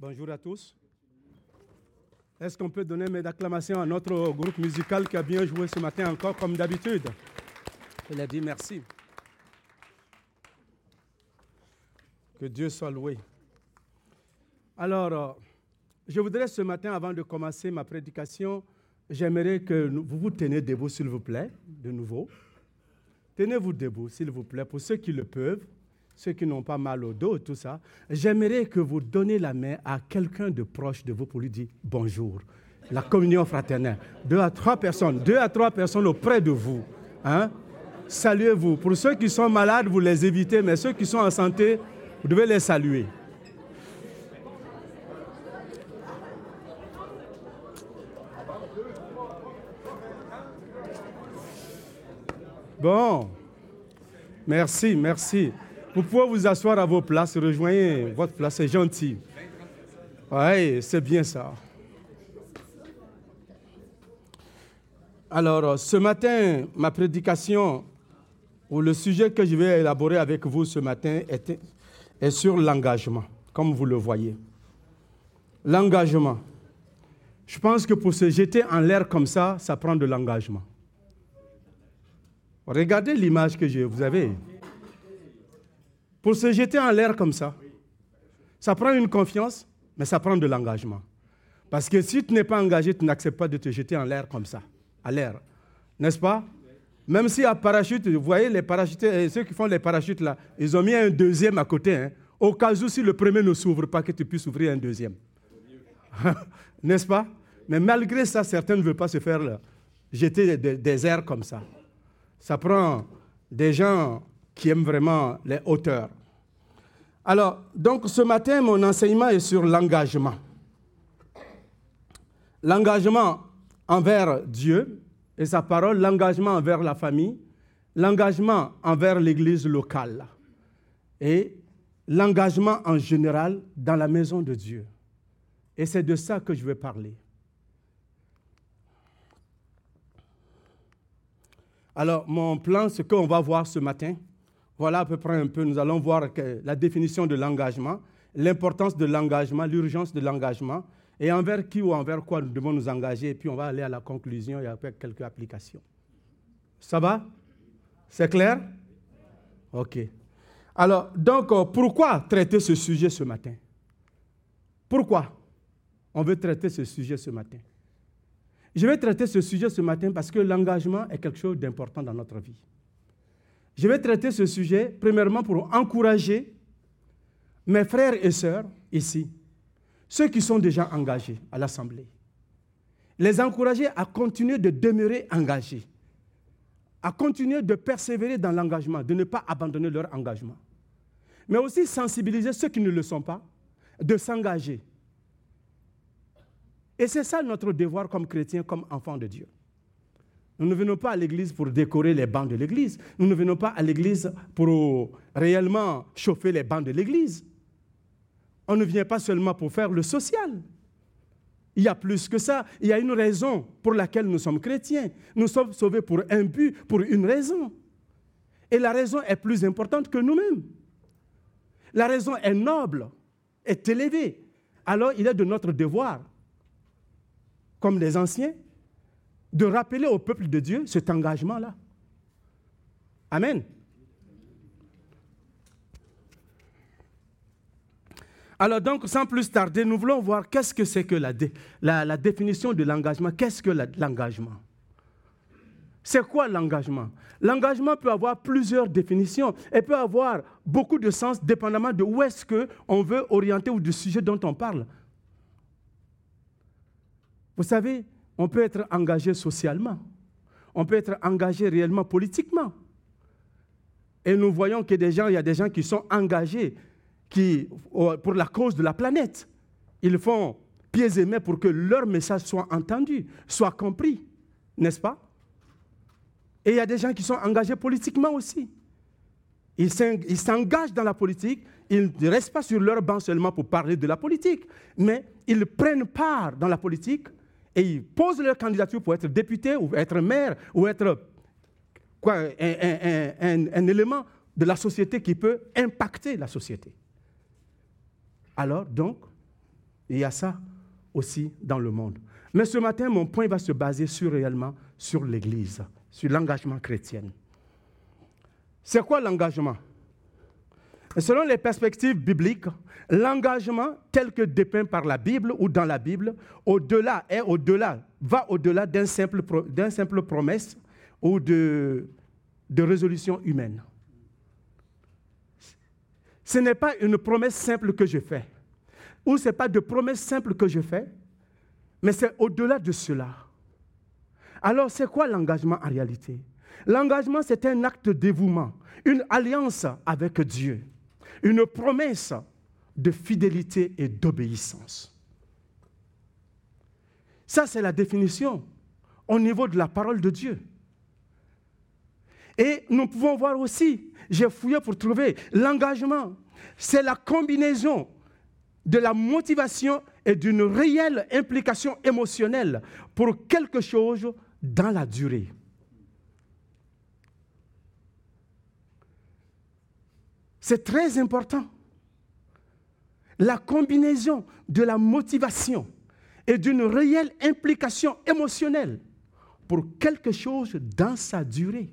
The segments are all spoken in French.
Bonjour à tous. Est-ce qu'on peut donner mes acclamations à notre groupe musical qui a bien joué ce matin encore comme d'habitude? Il a dit merci. Que Dieu soit loué. Alors, euh, je voudrais ce matin, avant de commencer ma prédication, j'aimerais que vous vous tenez debout, s'il vous plaît, de nouveau. Tenez-vous debout, s'il vous plaît, pour ceux qui le peuvent ceux qui n'ont pas mal au dos, tout ça, j'aimerais que vous donniez la main à quelqu'un de proche de vous pour lui dire bonjour. La communion fraternelle. Deux à trois personnes, deux à trois personnes auprès de vous. Hein? Saluez-vous. Pour ceux qui sont malades, vous les évitez, mais ceux qui sont en santé, vous devez les saluer. Bon. Merci, merci. Vous pouvez vous asseoir à vos places, rejoignez votre place, c'est gentil. Oui, c'est bien ça. Alors, ce matin, ma prédication, ou le sujet que je vais élaborer avec vous ce matin, est, est sur l'engagement, comme vous le voyez. L'engagement. Je pense que pour se jeter en l'air comme ça, ça prend de l'engagement. Regardez l'image que je, vous avez pour se jeter en l'air comme ça. Ça prend une confiance, mais ça prend de l'engagement. Parce que si tu n'es pas engagé, tu n'acceptes pas de te jeter en l'air comme ça, à l'air. N'est-ce pas? Même si à parachute, vous voyez les parachutes, euh, ceux qui font les parachutes là, ils ont mis un deuxième à côté, hein, au cas où si le premier ne s'ouvre pas, que tu puisses ouvrir un deuxième. N'est-ce pas? Mais malgré ça, certains ne veulent pas se faire jeter des airs comme ça. Ça prend des gens qui aiment vraiment les hauteurs. Alors, donc ce matin, mon enseignement est sur l'engagement. L'engagement envers Dieu et sa parole, l'engagement envers la famille, l'engagement envers l'Église locale et l'engagement en général dans la maison de Dieu. Et c'est de ça que je vais parler. Alors, mon plan, ce qu'on va voir ce matin, voilà à peu près un peu, nous allons voir la définition de l'engagement, l'importance de l'engagement, l'urgence de l'engagement, et envers qui ou envers quoi nous devons nous engager, et puis on va aller à la conclusion et après quelques applications. Ça va? C'est clair? Ok. Alors, donc, euh, pourquoi traiter ce sujet ce matin? Pourquoi on veut traiter ce sujet ce matin? Je vais traiter ce sujet ce matin parce que l'engagement est quelque chose d'important dans notre vie. Je vais traiter ce sujet premièrement pour encourager mes frères et sœurs ici, ceux qui sont déjà engagés à l'Assemblée. Les encourager à continuer de demeurer engagés, à continuer de persévérer dans l'engagement, de ne pas abandonner leur engagement. Mais aussi sensibiliser ceux qui ne le sont pas, de s'engager. Et c'est ça notre devoir comme chrétiens, comme enfants de Dieu. Nous ne venons pas à l'église pour décorer les bancs de l'église. Nous ne venons pas à l'église pour réellement chauffer les bancs de l'église. On ne vient pas seulement pour faire le social. Il y a plus que ça. Il y a une raison pour laquelle nous sommes chrétiens. Nous sommes sauvés pour un but, pour une raison. Et la raison est plus importante que nous-mêmes. La raison est noble, est élevée. Alors il est de notre devoir, comme les anciens, de rappeler au peuple de Dieu cet engagement-là. Amen. Alors donc, sans plus tarder, nous voulons voir qu'est-ce que c'est que la, la, définition de l'engagement. Qu'est-ce que l'engagement? C'est quoi l'engagement? L'engagement peut avoir plusieurs définitions et peut avoir beaucoup de sens dépendamment de où est-ce qu'on veut orienter ou du sujet dont on parle. Vous savez, on peut être engagé socialement. On peut être engagé réellement politiquement. Et nous voyons qu'il y a des gens qui sont engagés qui, pour la cause de la planète. Ils font pieds et mains pour que leur message soit entendu, soit compris. N'est-ce pas? Et il y a des gens qui sont engagés politiquement aussi. Ils s'engagent dans la politique, ils ne restent pas sur leur banc seulement pour parler de la politique, mais ils prennent part dans la politique et ils posent leur candidature pour être député ou être maire ou être quoi, un, élément de la société qui peut impacter la société. Alors, donc, il y a ça aussi dans le monde. Mais ce matin, mon point va se baser sur réellement sur l'Église, sur l'engagement chrétien. C'est quoi l'engagement? Selon les perspectives bibliques, l'engagement tel que dépeint par la Bible ou dans la Bible, au-delà au-delà, va au-delà d'une simple, simple promesse ou de, de résolution humaine. Ce n'est pas une promesse simple que je fais, ou ce n'est pas de promesse simple que je fais, mais c'est au-delà de cela. Alors, c'est quoi l'engagement en réalité? L'engagement, c'est un acte de dévouement, une alliance avec Dieu une promesse de fidélité et d'obéissance. Ça, c'est la définition au niveau de la parole de Dieu. Et nous pouvons voir aussi, j'ai fouillé pour trouver l'engagement, c'est la combinaison de la motivation et d'une réelle implication émotionnelle pour quelque chose dans la durée. C'est très important. La combinaison de la motivation et d'une réelle implication émotionnelle pour quelque chose dans sa durée.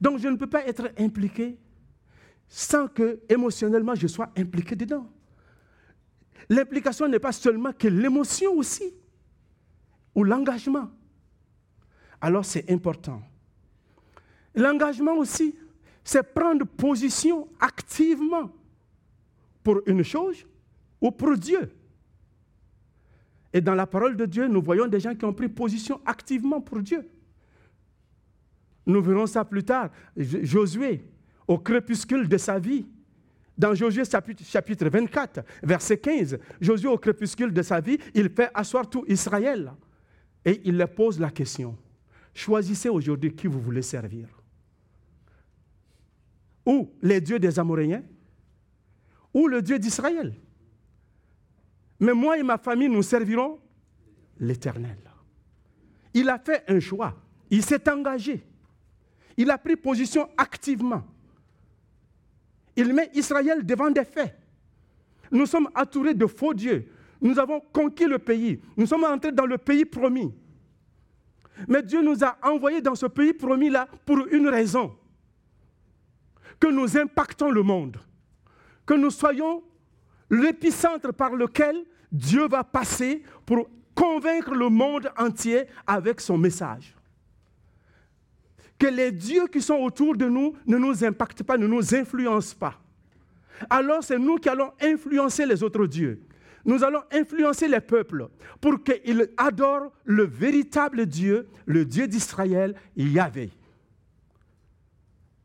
Donc je ne peux pas être impliqué sans que émotionnellement je sois impliqué dedans. L'implication n'est pas seulement que l'émotion aussi, ou l'engagement. Alors c'est important. L'engagement aussi, c'est prendre position activement pour une chose ou pour Dieu. Et dans la parole de Dieu, nous voyons des gens qui ont pris position activement pour Dieu. Nous verrons ça plus tard. Josué, au crépuscule de sa vie, dans Josué chapitre 24, verset 15, Josué au crépuscule de sa vie, il fait asseoir tout Israël. Et il leur pose la question, choisissez aujourd'hui qui vous voulez servir ou les dieux des Amoréens, ou le Dieu d'Israël. Mais moi et ma famille, nous servirons l'Éternel. Il a fait un choix, il s'est engagé, il a pris position activement. Il met Israël devant des faits. Nous sommes entourés de faux dieux. Nous avons conquis le pays. Nous sommes entrés dans le pays promis. Mais Dieu nous a envoyés dans ce pays promis-là pour une raison que nous impactons le monde, que nous soyons l'épicentre par lequel Dieu va passer pour convaincre le monde entier avec son message. Que les dieux qui sont autour de nous ne nous impactent pas, ne nous influencent pas. Alors c'est nous qui allons influencer les autres dieux. Nous allons influencer les peuples pour qu'ils adorent le véritable Dieu, le Dieu d'Israël, Yahvé.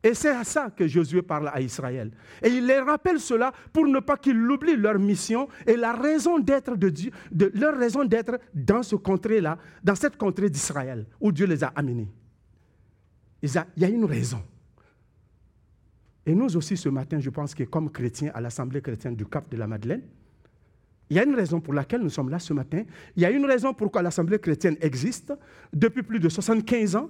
Et c'est à ça que Josué parle à Israël. Et il les rappelle cela pour ne pas qu'ils oublient leur mission et la raison d'être de Dieu, leur raison d'être dans ce contrée-là, dans cette contrée d'Israël, où Dieu les a amenés. Il y a une raison. Et nous aussi, ce matin, je pense que comme chrétiens à l'Assemblée chrétienne du Cap de la Madeleine, il y a une raison pour laquelle nous sommes là ce matin. Il y a une raison pourquoi l'Assemblée chrétienne existe depuis plus de 75 ans.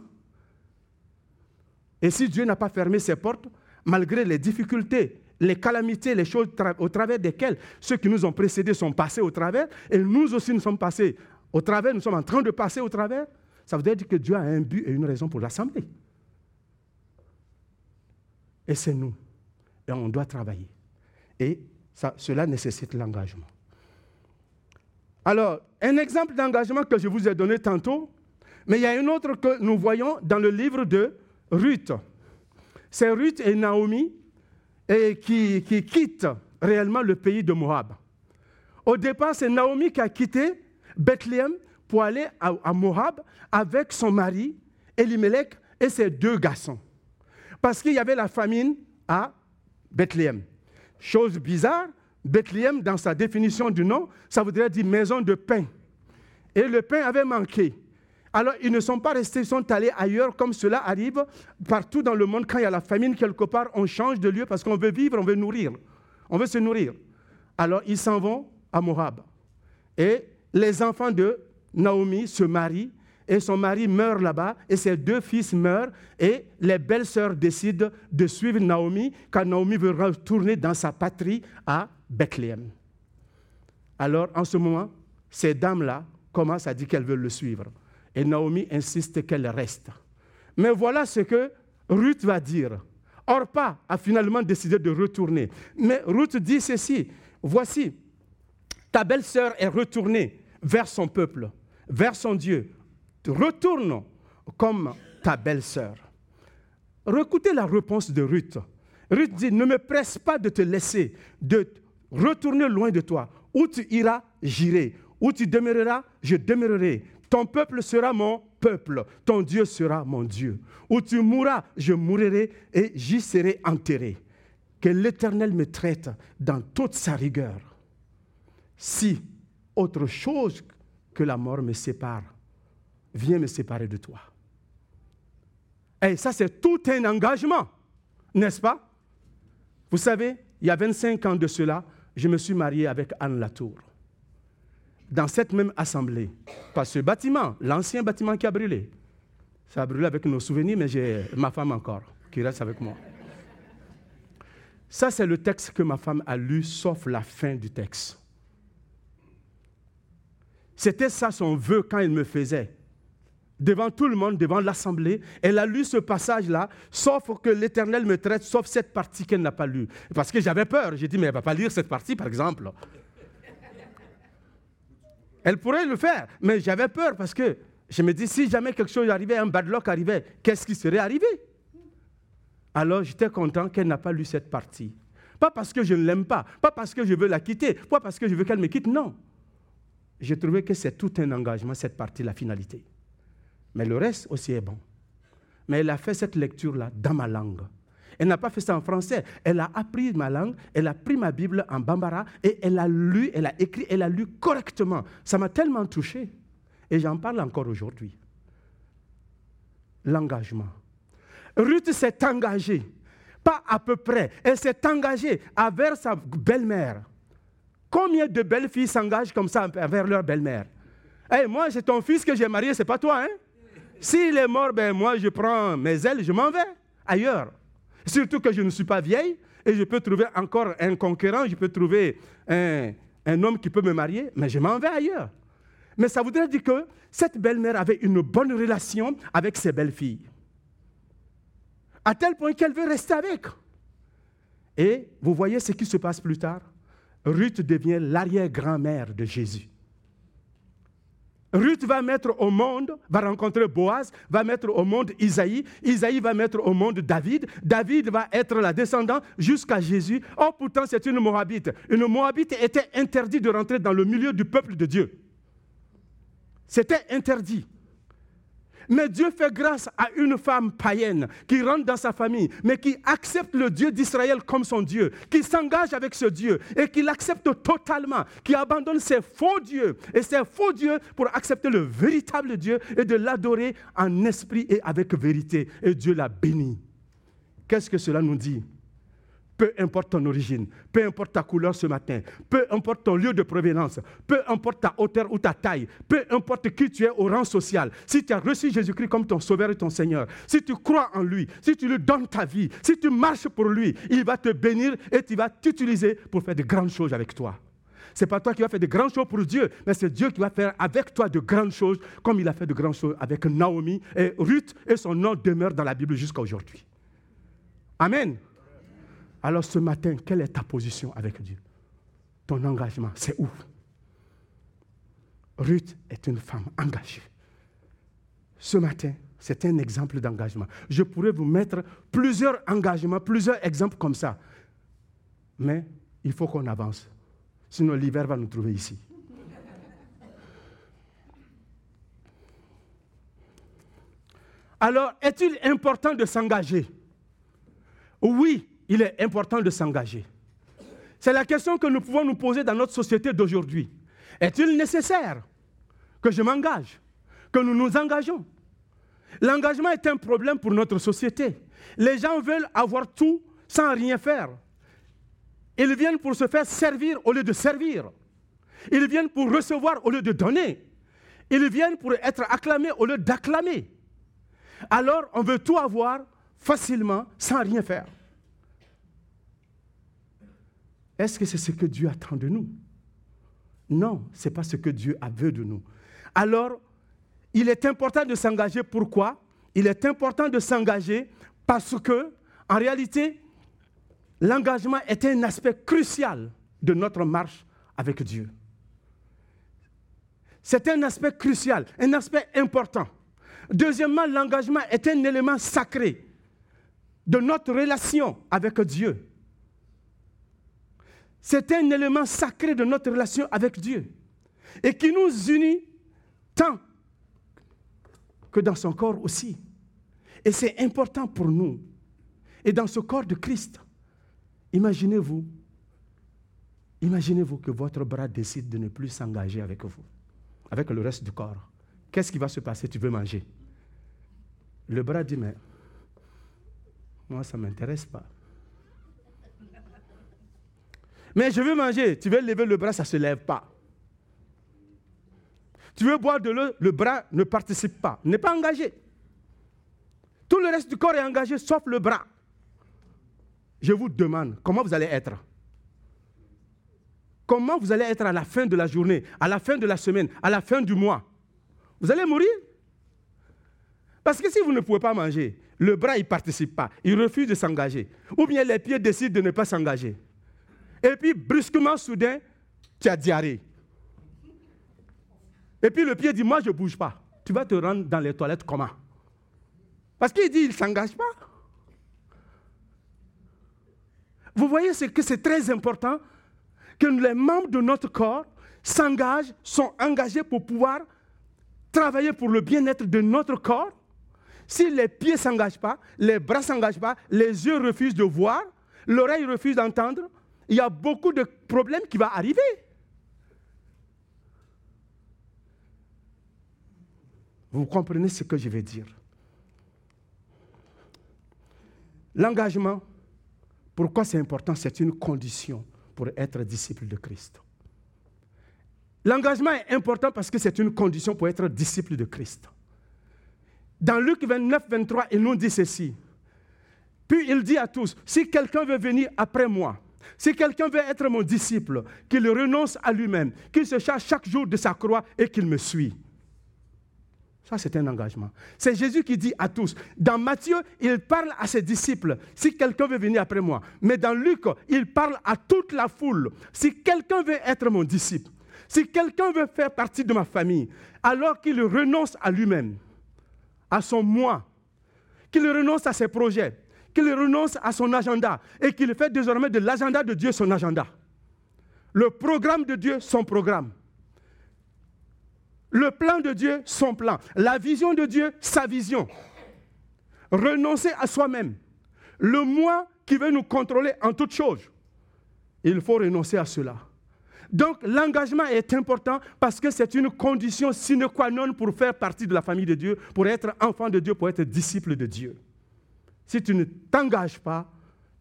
Et si Dieu n'a pas fermé ses portes, malgré les difficultés, les calamités, les choses au travers desquelles ceux qui nous ont précédés sont passés au travers, et nous aussi nous sommes passés au travers, nous sommes en train de passer au travers, ça veut dire que Dieu a un but et une raison pour l'assembler. Et c'est nous. Et on doit travailler. Et cela nécessite l'engagement. Alors, un exemple d'engagement que je vous ai donné tantôt, mais il y a un autre que nous voyons dans le livre de Ruth. C'est Ruth et Naomi qui, quittent réellement le pays de Moab. Au départ, c'est Naomi qui a quitté Bethléem pour aller à, Moab avec son mari, Elimelech, et ses deux garçons. Parce qu'il y avait la famine à Bethléem. Chose bizarre, Bethléem, dans sa définition du nom, ça voudrait dire maison de pain. Et le pain avait manqué. Alors, ils ne sont pas restés, ils sont allés ailleurs, comme cela arrive partout dans le monde. Quand il y a la famine quelque part, on change de lieu parce qu'on veut vivre, on veut nourrir. On veut se nourrir. Alors, ils s'en vont à Moab. Et les enfants de Naomi se marient et son mari meurt là-bas et ses deux fils meurent et les belles-sœurs décident de suivre Naomi car Naomi veut retourner dans sa patrie à Bethléem. Alors, en ce moment, ces dames-là commencent à dire qu'elles veulent le suivre. Et Naomi insiste qu'elle reste. Mais voilà ce que Ruth va dire. Orpa a finalement décidé de retourner. Mais Ruth dit ceci, voici, ta belle-sœur est retournée vers son peuple, vers son Dieu. Retourne comme ta belle-sœur. Écoutez la réponse de Ruth. Ruth dit, ne me presse pas de te laisser, de retourner loin de toi. Où tu iras, j'irai. Où tu demeureras, je demeurerai. Ton peuple sera mon peuple, ton Dieu sera mon Dieu. Où tu mourras, je mourrai et j'y serai enterré. Que l'Éternel me traite dans toute sa rigueur. Si autre chose que la mort me sépare, viens me séparer de toi. Et ça, c'est tout un engagement, n'est-ce pas? Vous savez, il y a 25 ans de cela, je me suis marié avec Anne Latour dans cette même assemblée. Pas ce bâtiment, l'ancien bâtiment qui a brûlé. Ça a brûlé avec nos souvenirs, mais j'ai ma femme encore qui reste avec moi. Ça, c'est le texte que ma femme a lu, sauf la fin du texte. C'était ça son vœu quand il me faisait. Devant tout le monde, devant l'assemblée, elle a lu ce passage-là, sauf que l'Éternel me traite, sauf cette partie qu'elle n'a pas lue. Parce que j'avais peur. J'ai dit, mais elle ne va pas lire cette partie, par exemple. Elle pourrait le faire, mais j'avais peur parce que je me dis, si jamais quelque chose arrivait, un bad luck arrivait, qu'est-ce qui serait arrivé? Alors j'étais content qu'elle n'a pas lu cette partie. Pas parce que je ne l'aime pas, pas parce que je veux la quitter, pas parce que je veux qu'elle me quitte, non. J'ai trouvé que c'est tout un engagement, cette partie, la finalité. Mais le reste aussi est bon. Mais elle a fait cette lecture-là dans ma langue. Elle n'a pas fait ça en français. Elle a appris ma langue, elle a pris ma Bible en bambara et elle a lu, elle a écrit, elle a lu correctement. Ça m'a tellement touché. Et j'en parle encore aujourd'hui. L'engagement. Ruth s'est engagée, pas à peu près, elle s'est engagée envers sa belle-mère. Combien de belles filles s'engagent comme ça envers leur belle-mère? Hey, Moi, c'est ton fils que j'ai marié, c'est pas toi. Hein? S'il est mort, ben moi, je prends mes ailes, je m'en vais ailleurs. Surtout que je ne suis pas vieille et je peux trouver encore un concurrent, je peux trouver un, homme qui peut me marier, mais je m'en vais ailleurs. Mais ça voudrait dire que cette belle-mère avait une bonne relation avec ses belles-filles. À tel point qu'elle veut rester avec. Et vous voyez ce qui se passe plus tard. Ruth devient l'arrière-grand-mère de Jésus. Ruth va mettre au monde, va rencontrer Boaz, va mettre au monde Isaïe, Isaïe va mettre au monde David, David va être la descendante jusqu'à Jésus. Oh, pourtant, c'est une Moabite. Une Moabite était interdite de rentrer dans le milieu du peuple de Dieu. C'était interdit. Mais Dieu fait grâce à une femme païenne qui rentre dans sa famille, mais qui accepte le Dieu d'Israël comme son Dieu, qui s'engage avec ce Dieu et qui l'accepte totalement, qui abandonne ses faux dieux et ses faux dieux pour accepter le véritable Dieu et de l'adorer en esprit et avec vérité. Et Dieu l'a béni. Qu'est-ce que cela nous dit? Peu importe ton origine, peu importe ta couleur ce matin, peu importe ton lieu de provenance, peu importe ta hauteur ou ta taille, peu importe qui tu es au rang social, si tu as reçu Jésus-Christ comme ton sauveur et ton Seigneur, si tu crois en lui, si tu lui donnes ta vie, si tu marches pour lui, il va te bénir et tu vas t'utiliser pour faire de grandes choses avec toi. Ce n'est pas toi qui vas faire de grandes choses pour Dieu, mais c'est Dieu qui va faire avec toi de grandes choses, comme il a fait de grandes choses avec Naomi et Ruth, et son nom demeure dans la Bible jusqu'à aujourd'hui. Amen. Alors ce matin, quelle est ta position avec Dieu? Ton engagement, c'est où? Ruth est une femme engagée. Ce matin, c'est un exemple d'engagement. Je pourrais vous mettre plusieurs engagements, plusieurs exemples comme ça. Mais il faut qu'on avance. Sinon, l'hiver va nous trouver ici. Alors, est-il important de s'engager? Oui, il est important de s'engager. C'est la question que nous pouvons nous poser dans notre société d'aujourd'hui. Est-il nécessaire que je m'engage, que nous nous engageons? L'engagement est un problème pour notre société. Les gens veulent avoir tout sans rien faire. Ils viennent pour se faire servir au lieu de servir. Ils viennent pour recevoir au lieu de donner. Ils viennent pour être acclamés au lieu d'acclamer. Alors, on veut tout avoir facilement sans rien faire. Est-ce que c'est ce que Dieu attend de nous? Non, ce n'est pas ce que Dieu a veut de nous. Alors, il est important de s'engager. Pourquoi? Il est important de s'engager parce que, en réalité, l'engagement est un aspect crucial de notre marche avec Dieu. C'est un aspect crucial, un aspect important. Deuxièmement, l'engagement est un élément sacré de notre relation avec Dieu. C'est un élément sacré de notre relation avec Dieu et qui nous unit tant que dans son corps aussi. Et c'est important pour nous. Et dans ce corps de Christ, imaginez-vous, imaginez-vous que votre bras décide de ne plus s'engager avec vous, avec le reste du corps. Qu'est-ce qui va se passer? Tu veux manger? Le bras dit, mais moi, ça ne m'intéresse pas. Mais je veux manger. Tu veux lever le bras, ça ne se lève pas. Tu veux boire de l'eau, le bras ne participe pas, n'est pas engagé. Tout le reste du corps est engagé, sauf le bras. Je vous demande, comment vous allez être? Comment vous allez être à la fin de la journée, à la fin de la semaine, à la fin du mois? Vous allez mourir? Parce que si vous ne pouvez pas manger, le bras, ne participe pas, il refuse de s'engager. Ou bien les pieds décident de ne pas s'engager. Et puis, brusquement, soudain, tu as diarrhée. Et puis le pied dit, moi je ne bouge pas. Tu vas te rendre dans les toilettes comment? Parce qu'il dit, il ne s'engage pas. Vous voyez que c'est très important? Que les membres de notre corps s'engagent, sont engagés pour pouvoir travailler pour le bien-être de notre corps si les pieds ne s'engagent pas, les bras ne s'engagent pas, les yeux refusent de voir, l'oreille refuse d'entendre, il y a beaucoup de problèmes qui vont arriver. Vous comprenez ce que je vais dire? L'engagement, pourquoi c'est important? C'est une condition pour être disciple de Christ. L'engagement est important parce que c'est une condition pour être disciple de Christ. Dans Luc 29, 23, il nous dit ceci. Puis il dit à tous, si quelqu'un veut venir après moi, si quelqu'un veut être mon disciple, qu'il renonce à lui-même, qu'il se charge chaque jour de sa croix et qu'il me suit. Ça, c'est un engagement. C'est Jésus qui dit à tous. Dans Matthieu, il parle à ses disciples, si quelqu'un veut venir après moi. Mais dans Luc, il parle à toute la foule. Si quelqu'un veut être mon disciple, si quelqu'un veut faire partie de ma famille, alors qu'il renonce à lui-même à son moi, qu'il renonce à ses projets, qu'il renonce à son agenda et qu'il fait désormais de l'agenda de Dieu son agenda. Le programme de Dieu son programme. Le plan de Dieu son plan. La vision de Dieu sa vision. Renoncer à soi-même. Le moi qui veut nous contrôler en toutes choses. Il faut renoncer à cela. Donc l'engagement est important parce que c'est une condition sine qua non pour faire partie de la famille de Dieu, pour être enfant de Dieu, pour être disciple de Dieu. Si tu ne t'engages pas,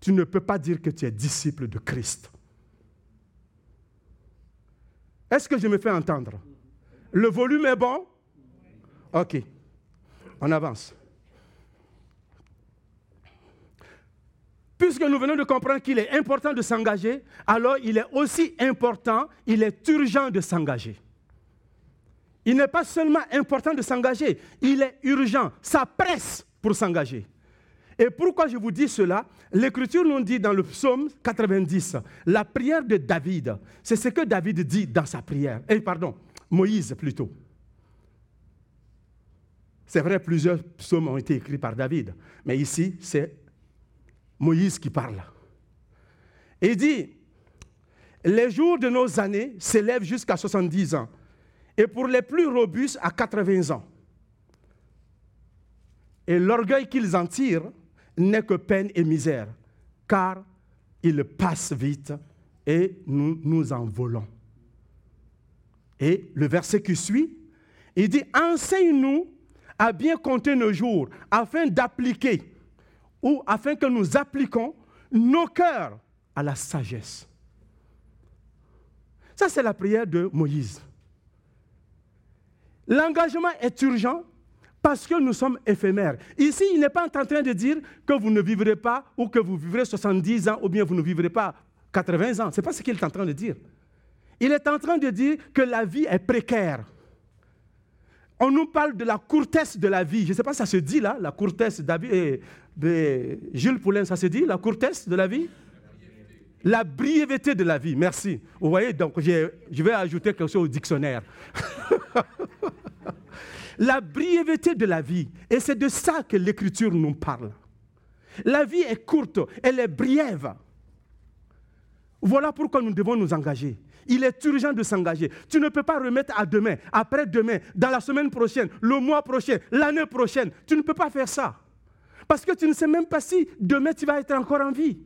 tu ne peux pas dire que tu es disciple de Christ. Est-ce que je me fais entendre? Le volume est bon? Ok. On avance. Puisque nous venons de comprendre qu'il est important de s'engager, alors il est aussi important, il est urgent de s'engager. Il n'est pas seulement important de s'engager, il est urgent, ça presse pour s'engager. Et pourquoi je vous dis cela? L'Écriture nous dit dans le psaume 90, la prière de David, c'est ce que David dit dans sa prière. Eh, pardon, Moïse plutôt. C'est vrai, plusieurs psaumes ont été écrits par David, mais ici, c'est Moïse qui parle. il dit, les jours de nos années s'élèvent jusqu'à 70 ans, et pour les plus robustes à 80 ans. Et l'orgueil qu'ils en tirent n'est que peine et misère, car ils passent vite et nous nous en volons. Et le verset qui suit, il dit, enseigne-nous à bien compter nos jours afin d'appliquer ou afin que nous appliquons nos cœurs à la sagesse. Ça, c'est la prière de Moïse. L'engagement est urgent parce que nous sommes éphémères. Ici, il n'est pas en train de dire que vous ne vivrez pas ou que vous vivrez 70 ans ou bien vous ne vivrez pas 80 ans. Ce n'est pas ce qu'il est en train de dire. Il est en train de dire que la vie est précaire. On nous parle de la courtesse de la vie. Je ne sais pas si ça se dit là, la courtesse de, de Jules Poulain, ça se dit, la courtesse de la vie? La brièveté de la vie, merci. Vous voyez, donc je vais ajouter quelque chose au dictionnaire. la brièveté de la vie. Et c'est de ça que l'Écriture nous parle. La vie est courte, elle est briève. Voilà pourquoi nous devons nous engager. Il est urgent de s'engager. Tu ne peux pas remettre à demain, après-demain, dans la semaine prochaine, le mois prochain, l'année prochaine. Tu ne peux pas faire ça. Parce que tu ne sais même pas si demain tu vas être encore en vie.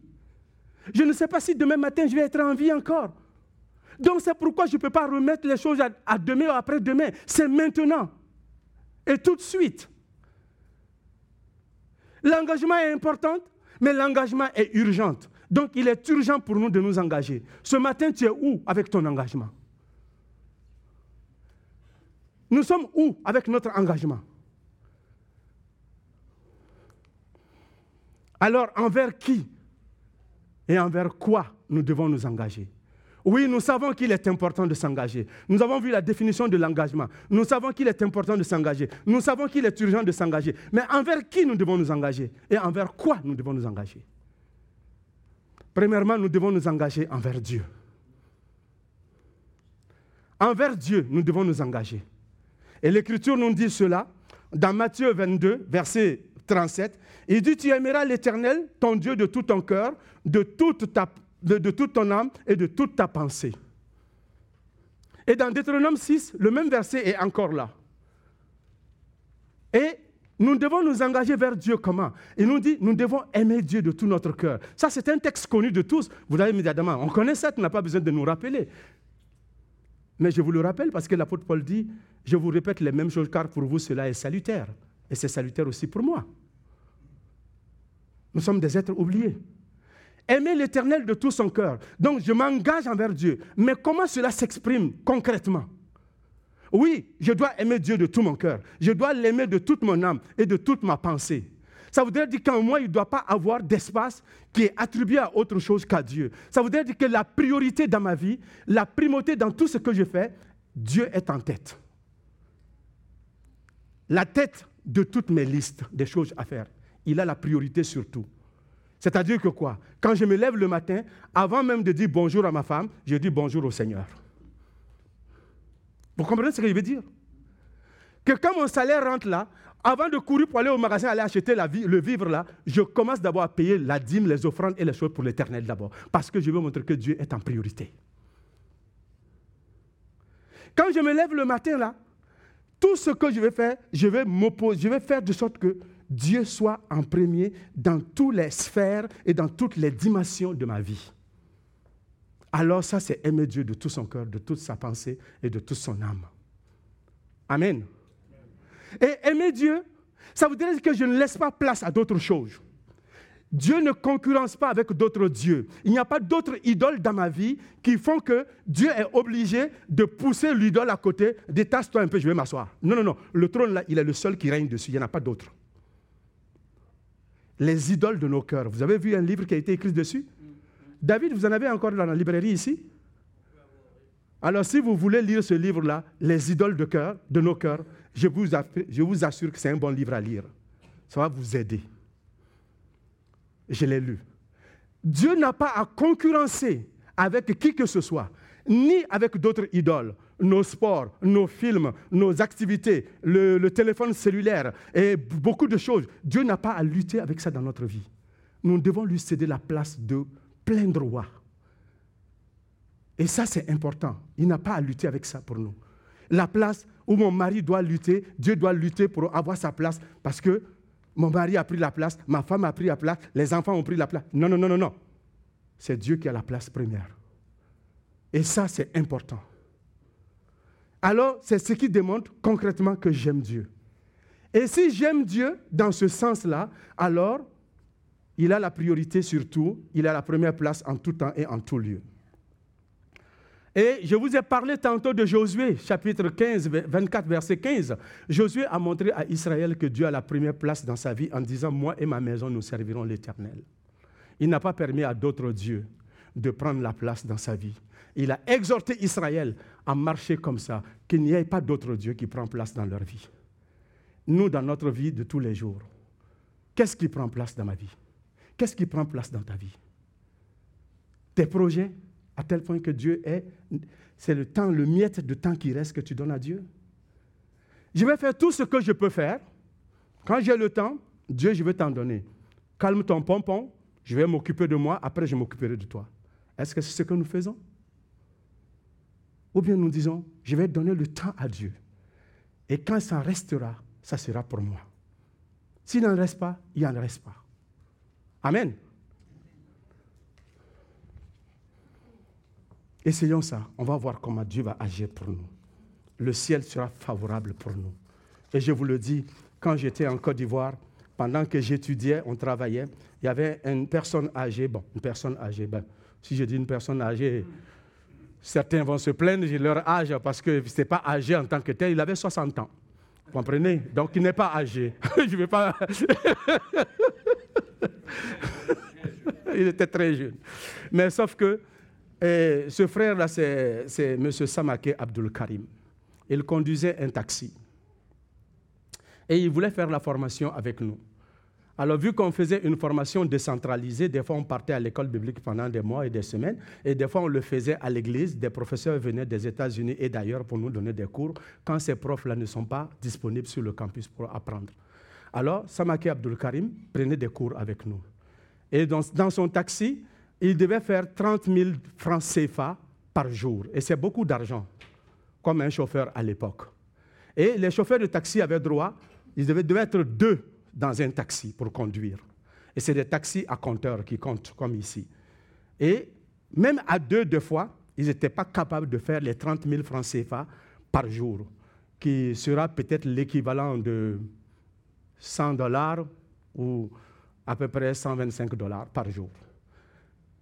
Je ne sais pas si demain matin je vais être en vie encore. Donc c'est pourquoi je ne peux pas remettre les choses à, demain ou après-demain. C'est maintenant. Et tout de suite. L'engagement est important, mais l'engagement est urgent. Donc il est urgent pour nous de nous engager. Ce matin, tu es où avec ton engagement? Nous sommes où avec notre engagement? Alors envers qui et envers quoi nous devons nous engager? Oui, nous savons qu'il est important de s'engager. Nous avons vu la définition de l'engagement. Nous savons qu'il est important de s'engager. Nous savons qu'il est urgent de s'engager. Mais envers qui nous devons nous engager Et envers quoi nous devons nous engager? Premièrement, nous devons nous engager envers Dieu. Envers Dieu, nous devons nous engager. Et l'Écriture nous dit cela dans Matthieu 22, verset 37. Il dit, tu aimeras l'Éternel, ton Dieu, de tout ton cœur, de toute, ta, de, toute ton âme et de toute ta pensée. Et dans Deutéronome 6, le même verset est encore là. Et nous devons nous engager vers Dieu comment? Il nous dit, nous devons aimer Dieu de tout notre cœur. Ça, c'est un texte connu de tous. Vous l'avez immédiatement. On connaît ça, tu n'as pas besoin de nous rappeler. Mais je vous le rappelle parce que l'apôtre Paul dit, je vous répète les mêmes choses car pour vous cela est salutaire. Et c'est salutaire aussi pour moi. Nous sommes des êtres oubliés. Aimer l'Éternel de tout son cœur. Donc je m'engage envers Dieu. Mais comment cela s'exprime concrètement? Oui, je dois aimer Dieu de tout mon cœur. Je dois l'aimer de toute mon âme et de toute ma pensée. Ça voudrait dire qu'en moi, il ne doit pas avoir d'espace qui est attribué à autre chose qu'à Dieu. Ça voudrait dire que la priorité dans ma vie, la primauté dans tout ce que je fais, Dieu est en tête. La tête de toutes mes listes des choses à faire. Il a la priorité sur tout. C'est-à-dire que quoi? Quand je me lève le matin, avant même de dire bonjour à ma femme, je dis bonjour au Seigneur. Vous comprenez ce que je veux dire? Que quand mon salaire rentre là, avant de courir pour aller au magasin, aller acheter la vie, le vivre là, je commence d'abord à payer la dîme, les offrandes et les choses pour l'éternel d'abord. Parce que je veux montrer que Dieu est en priorité. Quand je me lève le matin là, tout ce que je vais faire, je vais m'opposer, je vais faire de sorte que Dieu soit en premier dans toutes les sphères et dans toutes les dimensions de ma vie. Alors ça, c'est aimer Dieu de tout son cœur, de toute sa pensée et de toute son âme. Amen. Et aimer Dieu, ça veut dire que je ne laisse pas place à d'autres choses. Dieu ne concurrence pas avec d'autres dieux. Il n'y a pas d'autres idoles dans ma vie qui font que Dieu est obligé de pousser l'idole à côté. Détache-toi un peu, je vais m'asseoir. Non, non, non. Le trône, là, il est le seul qui règne dessus. Il n'y en a pas d'autres. Les idoles de nos cœurs. Vous avez vu un livre qui a été écrit dessus? David, vous en avez encore dans la librairie ici? Alors, si vous voulez lire ce livre-là, Les idoles de nos cœurs, je vous, je vous assure que c'est un bon livre à lire. Ça va vous aider. Je l'ai lu. Dieu n'a pas à concurrencer avec qui que ce soit, ni avec d'autres idoles. Nos sports, nos films, nos activités, le, téléphone cellulaire et beaucoup de choses. Dieu n'a pas à lutter avec ça dans notre vie. Nous devons lui céder la place de plein droit. Et ça, c'est important. Il n'a pas à lutter avec ça pour nous. La place où mon mari doit lutter, Dieu doit lutter pour avoir sa place parce que mon mari a pris la place, ma femme a pris la place, les enfants ont pris la place. Non, non, non, non, non. C'est Dieu qui a la place première. Et ça, c'est important. Alors, c'est ce qui démontre concrètement que j'aime Dieu. Et si j'aime Dieu dans ce sens-là, alors il a la priorité sur tout, il a la première place en tout temps et en tout lieu. Et je vous ai parlé tantôt de Josué, chapitre 15, 24, verset 15. Josué a montré à Israël que Dieu a la première place dans sa vie en disant, moi et ma maison, nous servirons l'Éternel. Il n'a pas permis à d'autres dieux de prendre la place dans sa vie. Il a exhorté Israël à marcher comme ça, qu'il n'y ait pas d'autre Dieu qui prend place dans leur vie. Nous, dans notre vie de tous les jours, qu'est-ce qui prend place dans ma vie? Qu'est-ce qui prend place dans ta vie? Tes projets, à tel point que Dieu est, c'est le temps, le miette de temps qui reste que tu donnes à Dieu. Je vais faire tout ce que je peux faire. Quand j'ai le temps, Dieu, je vais t'en donner. Calme ton pompon, je vais m'occuper de moi, après je m'occuperai de toi. Est-ce que c'est ce que nous faisons? Ou bien nous disons, je vais donner le temps à Dieu. Et quand ça restera, ça sera pour moi. S'il n'en reste pas, il n'en reste pas. Amen. Essayons ça. On va voir comment Dieu va agir pour nous. Le ciel sera favorable pour nous. Et je vous le dis, quand j'étais en Côte d'Ivoire, pendant que j'étudiais, on travaillait, il y avait une personne âgée, bon, une personne âgée, ben, si je dis une personne âgée, certains vont se plaindre de leur âge parce que ce n'est pas âgé en tant que tel, il avait 60 ans. Vous comprenez? Donc il n'est pas âgé. je ne vais pas... il était très jeune. Mais sauf que et ce frère-là, c'est, M. Samake Abdul Karim. Il conduisait un taxi. Et il voulait faire la formation avec nous. Alors, vu qu'on faisait une formation décentralisée, des fois on partait à l'école biblique pendant des mois et des semaines, et des fois on le faisait à l'église. Des professeurs venaient des États-Unis et d'ailleurs pour nous donner des cours quand ces profs-là ne sont pas disponibles sur le campus pour apprendre. Alors, Samake Abdul Karim prenait des cours avec nous. Et dans son taxi, il devait faire 30 000 francs CFA par jour. Et c'est beaucoup d'argent, comme un chauffeur à l'époque. Et les chauffeurs de taxi avaient droit, ils devaient, être deux dans un taxi pour conduire. Et c'est des taxis à compteur qui comptent, comme ici. Et même à deux, deux fois, ils n'étaient pas capables de faire les 30 000 francs CFA par jour, qui sera peut-être l'équivalent de 100 dollars ou à peu près 125 dollars par jour.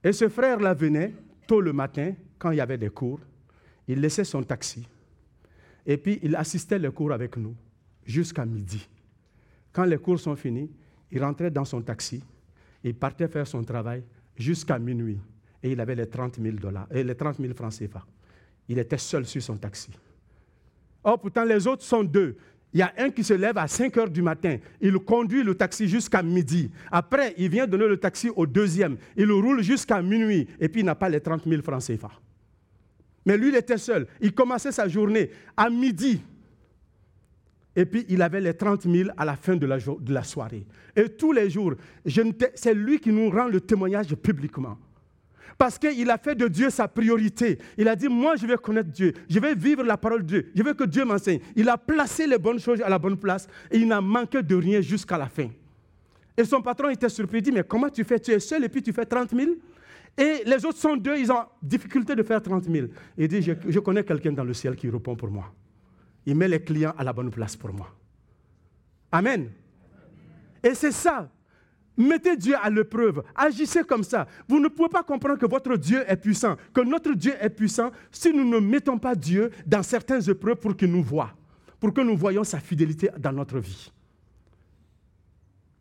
Et ce frère-là venait tôt le matin, quand il y avait des cours, il laissait son taxi. Et puis il assistait les cours avec nous jusqu'à midi. Quand les cours sont finis, il rentrait dans son taxi, il partait faire son travail jusqu'à minuit. Et il avait les 30 000, dollars, et les 30 000 francs CFA. Il était seul sur son taxi. Oh, pourtant, les autres sont deux. Il y a un qui se lève à 5 heures du matin. Il conduit le taxi jusqu'à midi. Après, il vient donner le taxi au deuxième. Il roule jusqu'à minuit. Et puis, il n'a pas les 30 000 francs CFA. Mais lui, il était seul. Il commençait sa journée à midi. Et puis, il avait les 30 000 à la fin de la, soirée. Et tous les jours, c'est lui qui nous rend le témoignage publiquement. Parce qu'il a fait de Dieu sa priorité. Il a dit, moi je vais connaître Dieu, je vais vivre la parole de Dieu, je veux que Dieu m'enseigne. Il a placé les bonnes choses à la bonne place et il n'a manqué de rien jusqu'à la fin. Et son patron était surpris, il dit, mais comment tu fais? Tu es seul et puis tu fais 30 000 Et les autres sont deux, ils ont difficulté de faire 30 000. Il dit, je connais quelqu'un dans le ciel qui répond pour moi. Il met les clients à la bonne place pour moi. Amen. Et c'est ça Mettez Dieu à l'épreuve. Agissez comme ça. Vous ne pouvez pas comprendre que votre Dieu est puissant, que notre Dieu est puissant si nous ne mettons pas Dieu dans certaines épreuves pour qu'il nous voie, pour que nous voyions sa fidélité dans notre vie.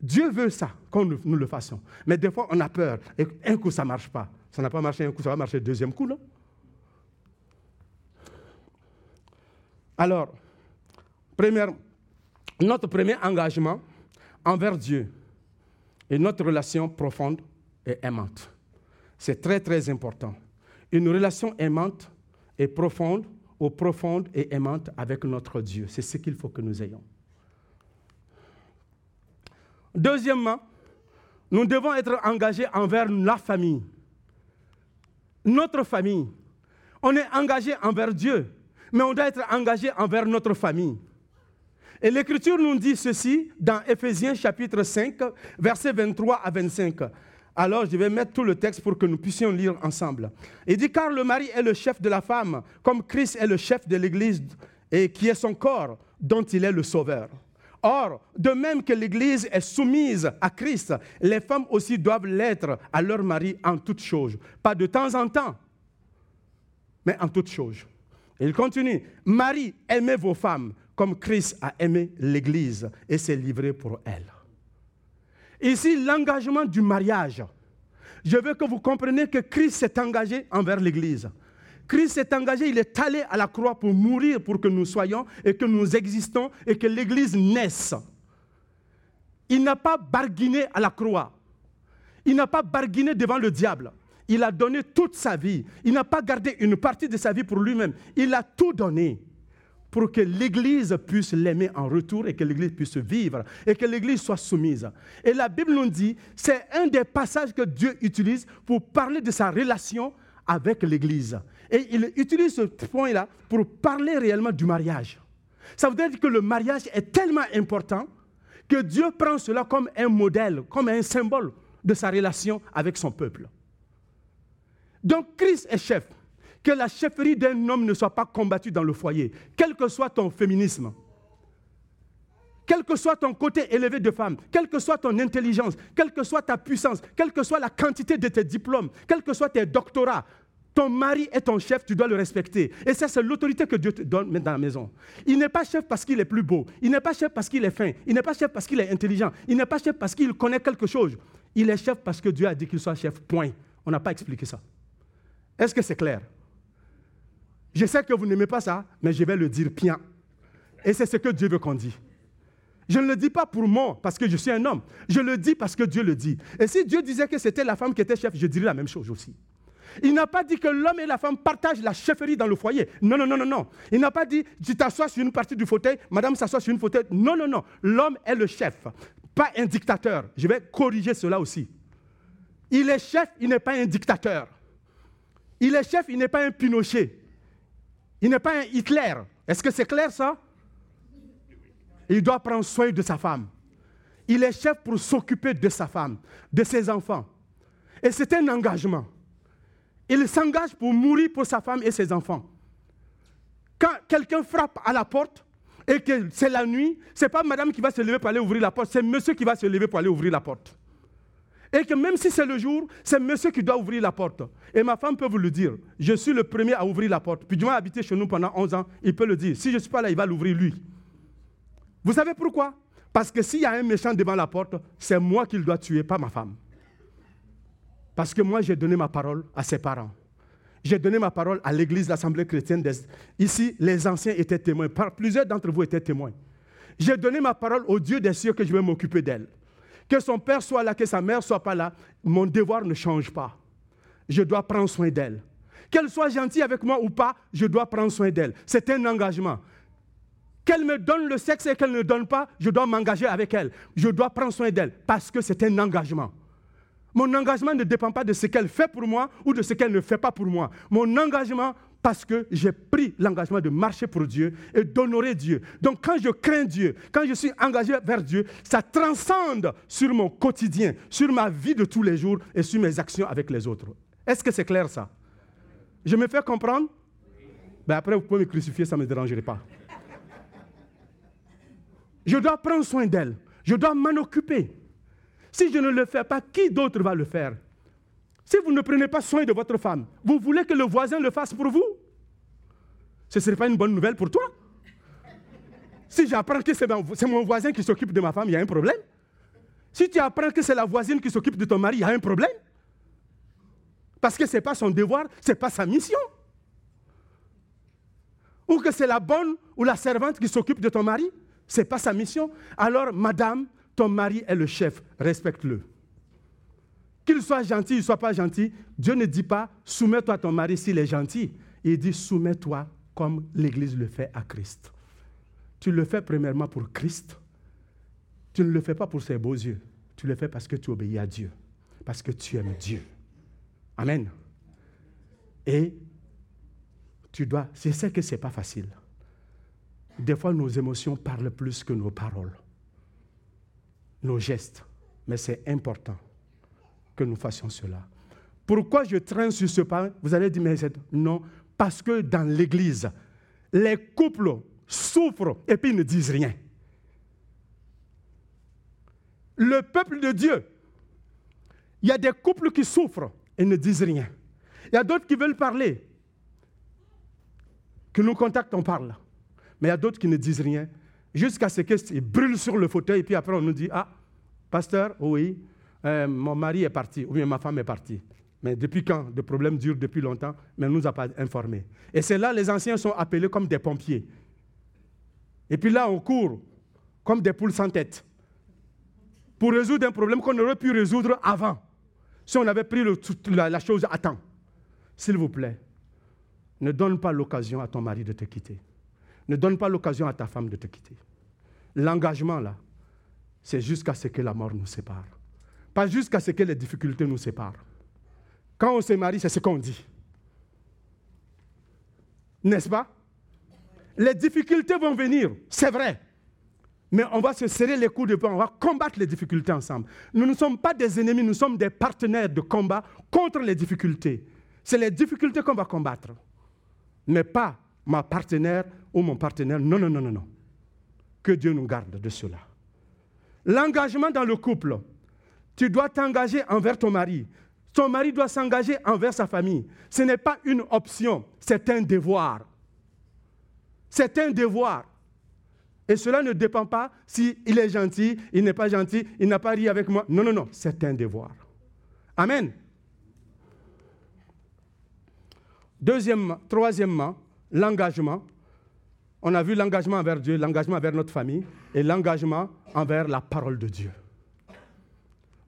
Dieu veut ça, qu'on nous le fassions. Mais des fois, on a peur. Et un coup, ça ne marche pas. Ça n'a pas marché un coup, ça va marcher deuxième coup, non? Alors, notre premier engagement envers Dieu, et notre relation profonde et aimante. C'est très, très important. Une relation aimante et profonde, ou profonde et aimante avec notre Dieu. C'est ce qu'il faut que nous ayons. Deuxièmement, nous devons être engagés envers la famille. Notre famille. On est engagé envers Dieu, mais on doit être engagé envers notre famille. Et l'Écriture nous dit ceci dans Éphésiens chapitre 5, versets 23 à 25. Alors, je vais mettre tout le texte pour que nous puissions lire ensemble. Il dit, car le mari est le chef de la femme, comme Christ est le chef de l'Église, et qui est son corps, dont il est le sauveur. Or, de même que l'Église est soumise à Christ, les femmes aussi doivent l'être à leur mari en toutes choses. Pas de temps en temps, mais en toutes choses. Il continue, Marie, aimez vos femmes comme Christ a aimé l'Église et s'est livré pour elle. Ici, l'engagement du mariage. Je veux que vous compreniez que Christ s'est engagé envers l'Église. Christ s'est engagé, il est allé à la croix pour mourir pour que nous soyons et que nous existons et que l'Église naisse. Il n'a pas barguiné à la croix. Il n'a pas barguiné devant le diable. Il a donné toute sa vie. Il n'a pas gardé une partie de sa vie pour lui-même. Il a tout donné pour que l'Église puisse l'aimer en retour et que l'Église puisse vivre et que l'Église soit soumise. Et la Bible nous dit, c'est un des passages que Dieu utilise pour parler de sa relation avec l'Église. Et il utilise ce point-là pour parler réellement du mariage. Ça veut dire que le mariage est tellement important que Dieu prend cela comme un modèle, comme un symbole de sa relation avec son peuple. Donc Christ est chef. Que la chefferie d'un homme ne soit pas combattue dans le foyer, quel que soit ton féminisme, quel que soit ton côté élevé de femme, quelle que soit ton intelligence, quelle que soit ta puissance, quelle que soit la quantité de tes diplômes, quels que soient tes doctorats, ton mari est ton chef, tu dois le respecter. Et ça, c'est l'autorité que Dieu te donne dans la maison. Il n'est pas chef parce qu'il est plus beau. Il n'est pas chef parce qu'il est fin. Il n'est pas chef parce qu'il est intelligent. Il n'est pas chef parce qu'il connaît quelque chose. Il est chef parce que Dieu a dit qu'il soit chef. Point. On n'a pas expliqué ça. Est-ce que c'est clair? Je sais que vous n'aimez pas ça, mais je vais le dire bien. Et c'est ce que Dieu veut qu'on dise. Je ne le dis pas pour moi, parce que je suis un homme. Je le dis parce que Dieu le dit. Et si Dieu disait que c'était la femme qui était chef, je dirais la même chose aussi. Il n'a pas dit que l'homme et la femme partagent la chefferie dans le foyer. Non, non, non, non, non. Il n'a pas dit, tu t'assois sur une partie du fauteuil, madame s'assoit sur une fauteuil. Non, non, non. L'homme est le chef, pas un dictateur. Je vais corriger cela aussi. Il est chef, il n'est pas un dictateur. Il est chef, il n'est pas un Pinochet. Il n'est pas un Hitler. Est-ce que c'est clair ça? Il doit prendre soin de sa femme. Il est chef pour s'occuper de sa femme, de ses enfants. Et c'est un engagement. Il s'engage pour mourir pour sa femme et ses enfants. Quand quelqu'un frappe à la porte et que c'est la nuit, ce n'est pas madame qui va se lever pour aller ouvrir la porte, c'est monsieur qui va se lever pour aller ouvrir la porte. Et que même si c'est le jour, c'est monsieur qui doit ouvrir la porte. Et ma femme peut vous le dire. Je suis le premier à ouvrir la porte. Puis du moins habité chez nous pendant 11 ans, il peut le dire. Si je ne suis pas là, il va l'ouvrir lui. Vous savez pourquoi? Parce que s'il y a un méchant devant la porte, c'est moi qu'il doit tuer, pas ma femme. Parce que moi, j'ai donné ma parole à ses parents. J'ai donné ma parole à l'église, l'Assemblée chrétienne. Ici, les anciens étaient témoins. Plusieurs d'entre vous étaient témoins. J'ai donné ma parole au Dieu des cieux que je vais m'occuper d'elle. Que son père soit là, que sa mère soit pas là, mon devoir ne change pas. Je dois prendre soin d'elle. Qu'elle soit gentille avec moi ou pas, je dois prendre soin d'elle. C'est un engagement. Qu'elle me donne le sexe et qu'elle ne donne pas, je dois m'engager avec elle. Je dois prendre soin d'elle parce que c'est un engagement. Mon engagement ne dépend pas de ce qu'elle fait pour moi ou de ce qu'elle ne fait pas pour moi. Mon engagement parce que j'ai pris l'engagement de marcher pour Dieu et d'honorer Dieu. Donc quand je crains Dieu, quand je suis engagé vers Dieu, ça transcende sur mon quotidien, sur ma vie de tous les jours et sur mes actions avec les autres. Est-ce que c'est clair ça? Je me fais comprendre? Ben Après, vous pouvez me crucifier, ça ne me dérangerait pas. Je dois prendre soin d'elle. Je dois m'en occuper. Si je ne le fais pas, qui d'autre va le faire? Si vous ne prenez pas soin de votre femme, vous voulez que le voisin le fasse pour vous? Ce ne serait pas une bonne nouvelle pour toi? Si j'apprends que c'est mon voisin qui s'occupe de ma femme, il y a un problème? Si tu apprends que c'est la voisine qui s'occupe de ton mari, il y a un problème? Parce que ce n'est pas son devoir, ce n'est pas sa mission. Ou que c'est la bonne ou la servante qui s'occupe de ton mari, ce n'est pas sa mission. Alors, madame, ton mari est le chef, respecte-le. Qu'il soit gentil, il soit pas gentil, Dieu ne dit pas soumets-toi à ton mari s'il est gentil. Il dit soumets-toi comme l'Église le fait à Christ. Tu le fais premièrement pour Christ. Tu ne le fais pas pour ses beaux yeux. Tu le fais parce que tu obéis à Dieu. Parce que tu aimes Dieu. Amen. Et tu dois. C'est sais que ce n'est pas facile. Des fois, nos émotions parlent plus que nos paroles, nos gestes. Mais c'est important que nous fassions cela. Pourquoi je traîne sur ce pas? Vous allez dire, mais non, parce que dans l'Église, les couples souffrent et puis ils ne disent rien. Le peuple de Dieu, il y a des couples qui souffrent et ne disent rien. Il y a d'autres qui veulent parler, que nous contactent, on parle. Mais il y a d'autres qui ne disent rien, jusqu'à ce qu'ils brûlent sur le fauteuil, et puis après on nous dit, ah, pasteur, oui, euh, mon mari est parti, ou bien ma femme est partie. Mais depuis quand Des problèmes durent depuis longtemps, mais on ne nous a pas informés. Et c'est là les anciens sont appelés comme des pompiers. Et puis là, on court comme des poules sans tête pour résoudre un problème qu'on aurait pu résoudre avant, si on avait pris la chose à temps. S'il vous plaît, ne donne pas l'occasion à ton mari de te quitter. Ne donne pas l'occasion à ta femme de te quitter. L'engagement, là, c'est jusqu'à ce que la mort nous sépare. Pas jusqu'à ce que les difficultés nous séparent. Quand on se marie, c'est ce qu'on dit. N'est-ce pas? Les difficultés vont venir, c'est vrai. Mais on va se serrer les coups de poing, on va combattre les difficultés ensemble. Nous ne sommes pas des ennemis, nous sommes des partenaires de combat contre les difficultés. C'est les difficultés qu'on va combattre. Mais pas ma partenaire ou mon partenaire. Non, non, non, non, non. Que Dieu nous garde de cela. L'engagement dans le couple. Tu dois t'engager envers ton mari. Ton mari doit s'engager envers sa famille. Ce n'est pas une option, c'est un devoir. C'est un devoir. Et cela ne dépend pas s'il il est gentil, il n'est pas gentil, il n'a pas ri avec moi. Non, non, non, c'est un devoir. Amen. Deuxièmement, troisièmement, l'engagement. On a vu l'engagement envers Dieu, l'engagement envers notre famille et l'engagement envers la parole de Dieu.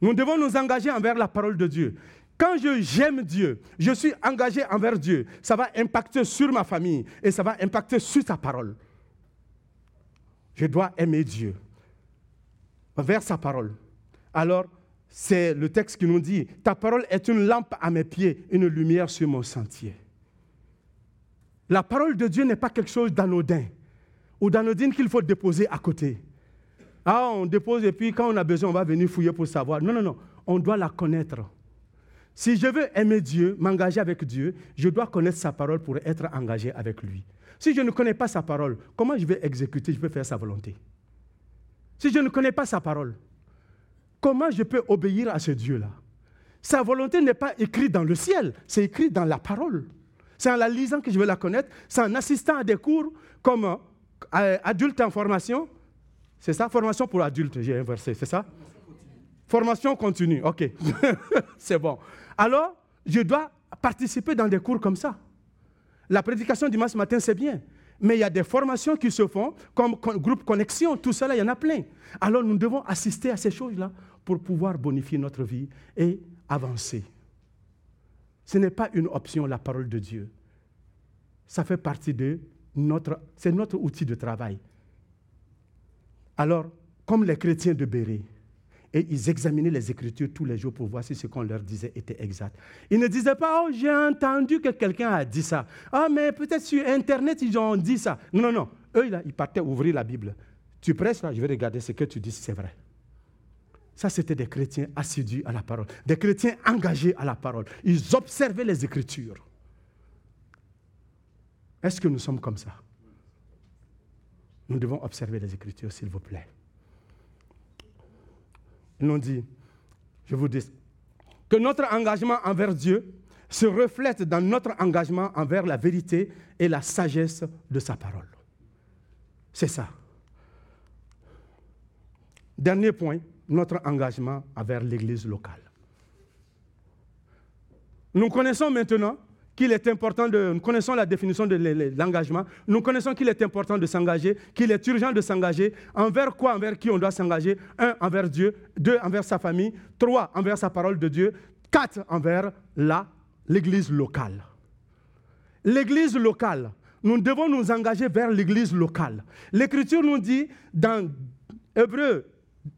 Nous devons nous engager envers la parole de Dieu. Quand je j'aime Dieu, je suis engagé envers Dieu, ça va impacter sur ma famille et ça va impacter sur sa parole. Je dois aimer Dieu envers sa parole. Alors, c'est le texte qui nous dit, ta parole est une lampe à mes pieds, une lumière sur mon sentier. La parole de Dieu n'est pas quelque chose d'anodin ou d'anodine qu'il faut déposer à côté. Ah, on dépose et puis quand on a besoin, on va venir fouiller pour savoir. Non, non, non, on doit la connaître. Si je veux aimer Dieu, m'engager avec Dieu, je dois connaître sa parole pour être engagé avec lui. Si je ne connais pas sa parole, comment je vais exécuter, je vais faire sa volonté Si je ne connais pas sa parole, comment je peux obéir à ce Dieu-là? Sa volonté n'est pas écrite dans le ciel, c'est écrit dans la parole. C'est en la lisant que je vais la connaître. C'est en assistant à des cours comme euh, adulte en formation. C'est ça, formation pour adultes, j'ai inversé, c'est ça? Formation continue, ok. c'est bon. Alors, je dois participer dans des cours comme ça. La prédication dimanche matin, c'est bien. Mais il y a des formations qui se font, comme groupe connexion, tout cela, il y en a plein. Alors nous devons assister à ces choses-là pour pouvoir bonifier notre vie et avancer. Ce n'est pas une option, la parole de Dieu. Ça fait partie de notre, c'est notre outil de travail. Alors, comme les chrétiens de Béret, et ils examinaient les Écritures tous les jours pour voir si ce qu'on leur disait était exact. Ils ne disaient pas, oh, j'ai entendu que quelqu'un a dit ça. Ah, mais peut-être sur Internet, ils ont dit ça. Non, non, non. Eux, ils partaient ouvrir la Bible. Tu presses là, je vais regarder ce que tu dis c'est vrai. Ça, c'était des chrétiens assidus à la parole, des chrétiens engagés à la parole. Ils observaient les Écritures. Est-ce que nous sommes comme ça? Nous devons observer les Écritures, s'il vous plaît. Ils nous dit, je vous dis, que notre engagement envers Dieu se reflète dans notre engagement envers la vérité et la sagesse de sa parole. C'est ça. Dernier point, notre engagement envers l'Église locale. Nous connaissons maintenant qu'il est important de, nous connaissons la définition de l'engagement, nous connaissons qu'il est important de s'engager, qu'il est urgent de s'engager, envers quoi, envers qui on doit s'engager, un, envers Dieu, deux, envers sa famille, trois, envers sa parole de Dieu, quatre, envers l'église locale. L'église locale, nous devons nous engager vers l'église locale. L'Écriture nous dit dans Hébreu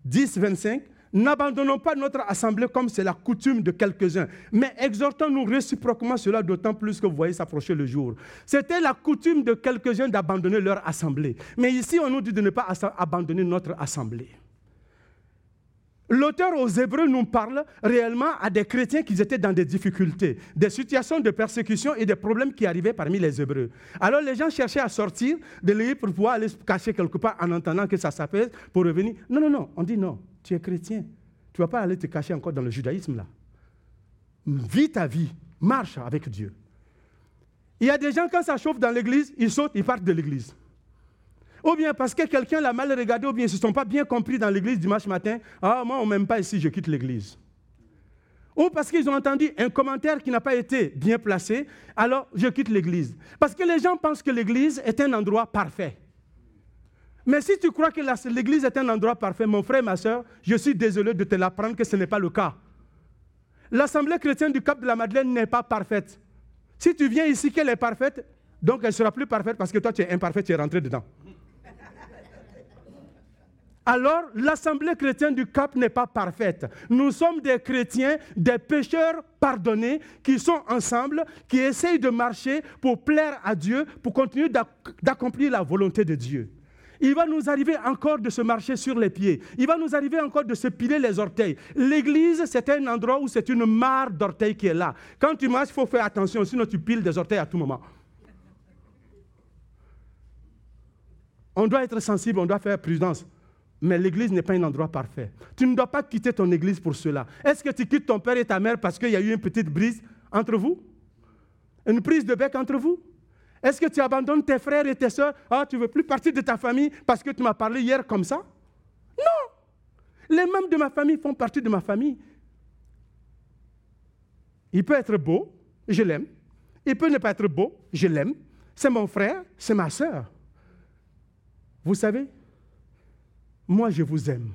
10, 25, N'abandonnons pas notre assemblée comme c'est la coutume de quelques-uns, mais exhortons-nous réciproquement cela d'autant plus que vous voyez s'approcher le jour. C'était la coutume de quelques-uns d'abandonner leur assemblée. Mais ici, on nous dit de ne pas abandonner notre assemblée. L'auteur aux Hébreux nous parle réellement à des chrétiens qui étaient dans des difficultés, des situations de persécution et des problèmes qui arrivaient parmi les Hébreux. Alors les gens cherchaient à sortir de l'île pour pouvoir aller se cacher quelque part en entendant que ça s'apaise pour revenir. Non, non, non, on dit non, tu es chrétien. Tu ne vas pas aller te cacher encore dans le judaïsme là. Vis ta vie, marche avec Dieu. Il y a des gens, quand ça chauffe dans l'église, ils sautent, ils partent de l'église. Ou bien parce que quelqu'un l'a mal regardé, ou bien ils ne se sont pas bien compris dans l'église dimanche matin. Ah, moi, on ne m'aime pas ici, je quitte l'église. ou parce qu'ils ont entendu un commentaire qui n'a pas été bien placé, alors je quitte l'église. Parce que les gens pensent que l'église est un endroit parfait. Mais si tu crois que l'église est un endroit parfait, mon frère, ma soeur, je suis désolé de te l'apprendre que ce n'est pas le cas. L'Assemblée chrétienne du Cap de la Madeleine n'est pas parfaite. Si tu viens ici qu'elle est parfaite, donc elle sera plus parfaite parce que toi tu es imparfait, tu es rentré dedans. Alors, l'Assemblée chrétienne du Cap n'est pas parfaite. Nous sommes des chrétiens, des pécheurs pardonnés, qui sont ensemble, qui essayent de marcher pour plaire à Dieu, pour continuer d'accomplir la volonté de Dieu. Il va nous arriver encore de se marcher sur les pieds. Il va nous arriver encore de se piler les orteils. L'église, c'est un endroit où c'est une mare d'orteils qui est là. Quand tu marches, il faut faire attention, sinon tu piles des orteils à tout moment. On doit être sensible, on doit faire prudence. Mais l'église n'est pas un endroit parfait. Tu ne dois pas quitter ton église pour cela. Est-ce que tu quittes ton père et ta mère parce qu'il y a eu une petite brise entre vous? Une prise de bec entre vous? Est-ce que tu abandonnes tes frères et tes soeurs Ah, tu ne veux plus partir de ta famille parce que tu m'as parlé hier comme ça? Non Les membres de ma famille font partie de ma famille. Il peut être beau, je l'aime. Il peut ne pas être beau, je l'aime. C'est mon frère, c'est ma soeur. Vous savez, moi je vous aime.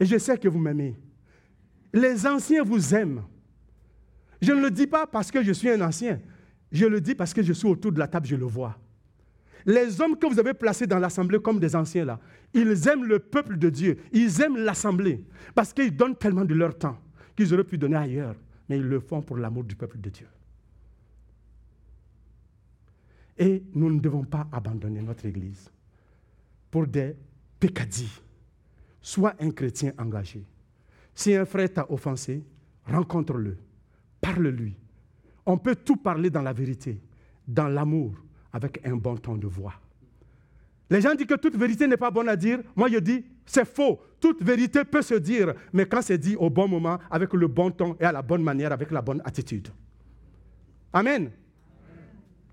Et je sais que vous m'aimez. Les anciens vous aiment. Je ne le dis pas parce que je suis un ancien. Je le dis parce que je suis autour de la table, je le vois. Les hommes que vous avez placés dans l'assemblée comme des anciens là, ils aiment le peuple de Dieu, ils aiment l'assemblée parce qu'ils donnent tellement de leur temps qu'ils auraient pu donner ailleurs, mais ils le font pour l'amour du peuple de Dieu. Et nous ne devons pas abandonner notre Église pour des pécadilles. Sois un chrétien engagé. Si un frère t'a offensé, rencontre-le, parle-lui, on peut tout parler dans la vérité, dans l'amour, avec un bon ton de voix. Les gens disent que toute vérité n'est pas bonne à dire. Moi, je dis, c'est faux. Toute vérité peut se dire, mais quand c'est dit au bon moment, avec le bon ton et à la bonne manière, avec la bonne attitude. Amen.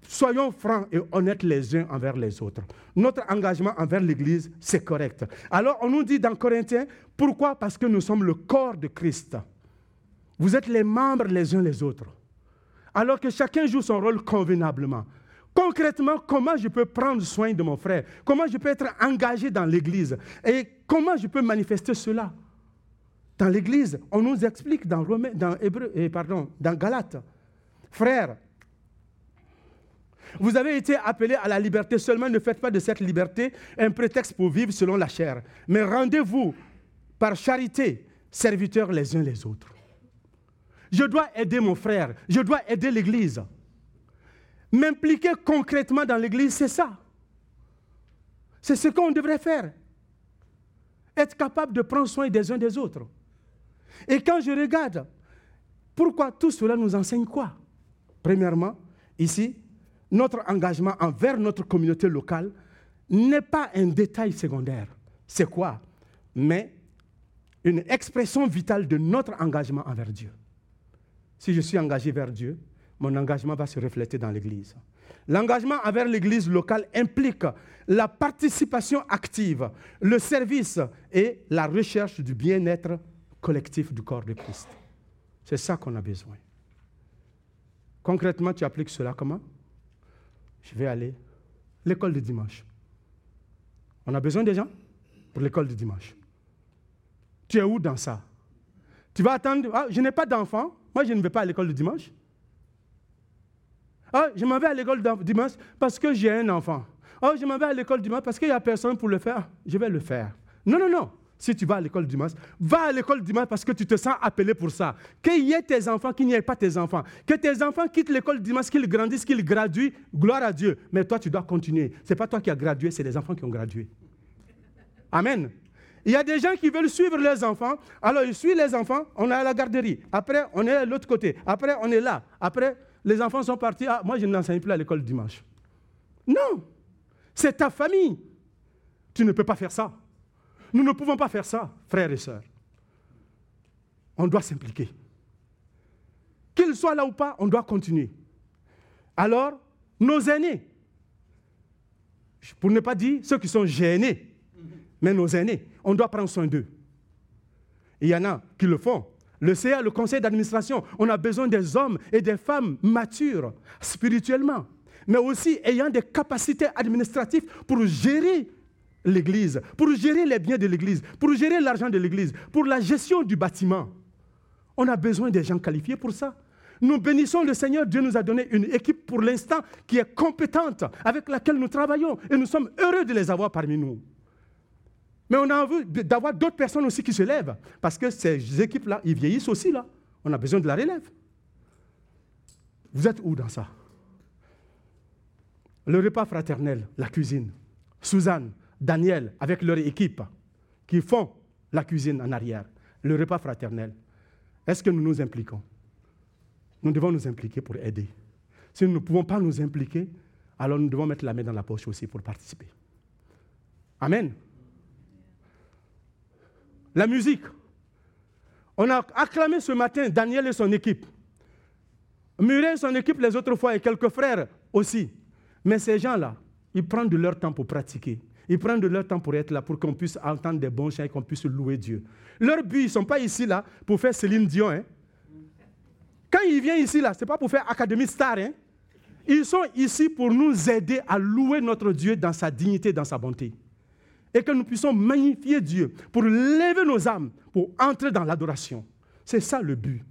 Soyons francs et honnêtes les uns envers les autres. Notre engagement envers l'Église, c'est correct. Alors, on nous dit dans Corinthiens, pourquoi? Parce que nous sommes le corps de Christ. Vous êtes les membres les uns les autres alors que chacun joue son rôle convenablement. Concrètement, comment je peux prendre soin de mon frère? Comment je peux être engagé dans l'Église? Et comment je peux manifester cela? Dans l'Église, on nous explique dans, Romain, dans, Hébreu, eh, pardon, dans Galates, frère, vous avez été appelés à la liberté, seulement ne faites pas de cette liberté un prétexte pour vivre selon la chair, mais rendez-vous par charité serviteurs les uns les autres. Je dois aider mon frère, je dois aider l'Église. M'impliquer concrètement dans l'Église, c'est ça. C'est ce qu'on devrait faire. Être capable de prendre soin des uns des autres. Et quand je regarde, pourquoi tout cela nous enseigne quoi? Premièrement, ici, notre engagement envers notre communauté locale n'est pas un détail secondaire. C'est quoi? Mais une expression vitale de notre engagement envers Dieu. Si je suis engagé vers Dieu, mon engagement va se refléter dans l'Église. L'engagement envers l'Église locale implique la participation active, le service et la recherche du bien-être collectif du corps de Christ. C'est ça qu'on a besoin. Concrètement, tu appliques cela comment? Je vais aller l'école de dimanche. On a besoin des gens pour l'école de dimanche. Tu es où dans ça? Tu vas attendre, ah, je n'ai pas d'enfant, moi, je ne vais pas à l'école le dimanche. Ah, je m'en vais à l'école dimanche parce que j'ai un enfant. Oh, je m'en vais à l'école dimanche parce qu'il n'y a personne pour le faire. Je vais le faire. Non, non, non. Si tu vas à l'école dimanche, va à l'école dimanche parce que tu te sens appelé pour ça. Qu'il y ait tes enfants, qu'il n'y ait pas tes enfants. Que tes enfants quittent l'école dimanche, qu'ils grandissent, qu'ils graduent, gloire à Dieu. Mais toi, tu dois continuer. Ce n'est pas toi qui as gradué, c'est les enfants qui ont gradué. Amen. Il y a des gens qui veulent suivre les enfants. Alors, ils suivent les enfants, on est à la garderie. Après, on est à l'autre côté. Après, on est là. Après, les enfants sont partis. Ah, moi, je n'enseigne plus à l'école dimanche. Non. C'est ta famille. Tu ne peux pas faire ça. Nous ne pouvons pas faire ça, frères et sœurs. On doit s'impliquer. Qu'ils soient là ou pas, on doit continuer. Alors, nos aînés, pour ne pas dire ceux qui sont gênés, mais nos aînés, on doit prendre soin d'eux. Il y en a qui le font Le CA, le conseil d'administration, on a besoin des hommes et des femmes matures spirituellement, mais aussi ayant des capacités administratives pour gérer l'Église, pour gérer les biens de l'Église, pour gérer l'argent de l'Église, pour la gestion du bâtiment. On a besoin des gens qualifiés pour ça. Nous bénissons le Seigneur. Dieu nous a donné une équipe pour l'instant qui est compétente, avec laquelle nous travaillons. Et nous sommes heureux de les avoir parmi nous. Mais on a envie d'avoir d'autres personnes aussi qui se lèvent. Parce que ces équipes-là, ils vieillissent aussi, là. On a besoin de la relève. Vous êtes où dans ça? Le repas fraternel, la cuisine. Suzanne, Daniel, avec leur équipe, qui font la cuisine en arrière. Le repas fraternel. Est-ce que nous nous impliquons? Nous devons nous impliquer pour aider. Si nous ne pouvons pas nous impliquer, alors nous devons mettre la main dans la poche aussi pour participer. Amen. La musique. On a acclamé ce matin Daniel et son équipe. Muret et son équipe les autres fois et quelques frères aussi. Mais ces gens-là, ils prennent de leur temps pour pratiquer. Ils prennent de leur temps pour être là, pour qu'on puisse entendre des bons chants et qu'on puisse louer Dieu. Leur but, ils ne sont pas ici là pour faire Céline Dion. Hein. Quand ils viennent ici là, ce n'est pas pour faire Académie Star. Hein. Ils sont ici pour nous aider à louer notre Dieu dans sa dignité, dans sa bonté. Et que nous puissions magnifier Dieu pour lever nos âmes, pour entrer dans l'adoration. C'est ça le but.